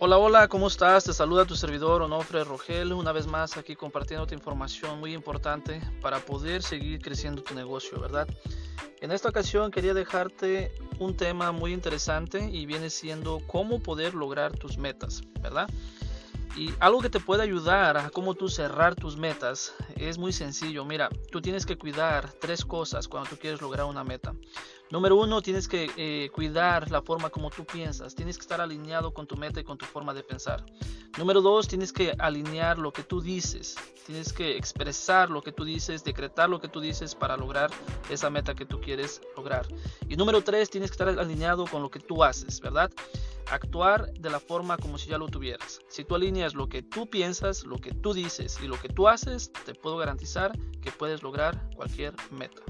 Hola, hola, ¿cómo estás? Te saluda tu servidor Onofre Rogel, una vez más aquí compartiendo información muy importante para poder seguir creciendo tu negocio, ¿verdad? En esta ocasión quería dejarte un tema muy interesante y viene siendo cómo poder lograr tus metas, ¿verdad? Y algo que te puede ayudar a cómo tú cerrar tus metas es muy sencillo. Mira, tú tienes que cuidar tres cosas cuando tú quieres lograr una meta. Número uno, tienes que eh, cuidar la forma como tú piensas. Tienes que estar alineado con tu meta y con tu forma de pensar. Número dos, tienes que alinear lo que tú dices. Tienes que expresar lo que tú dices, decretar lo que tú dices para lograr esa meta que tú quieres lograr. Y número tres, tienes que estar alineado con lo que tú haces, ¿verdad? Actuar de la forma como si ya lo tuvieras. Si tú alineas lo que tú piensas, lo que tú dices y lo que tú haces, te puedo garantizar que puedes lograr cualquier meta.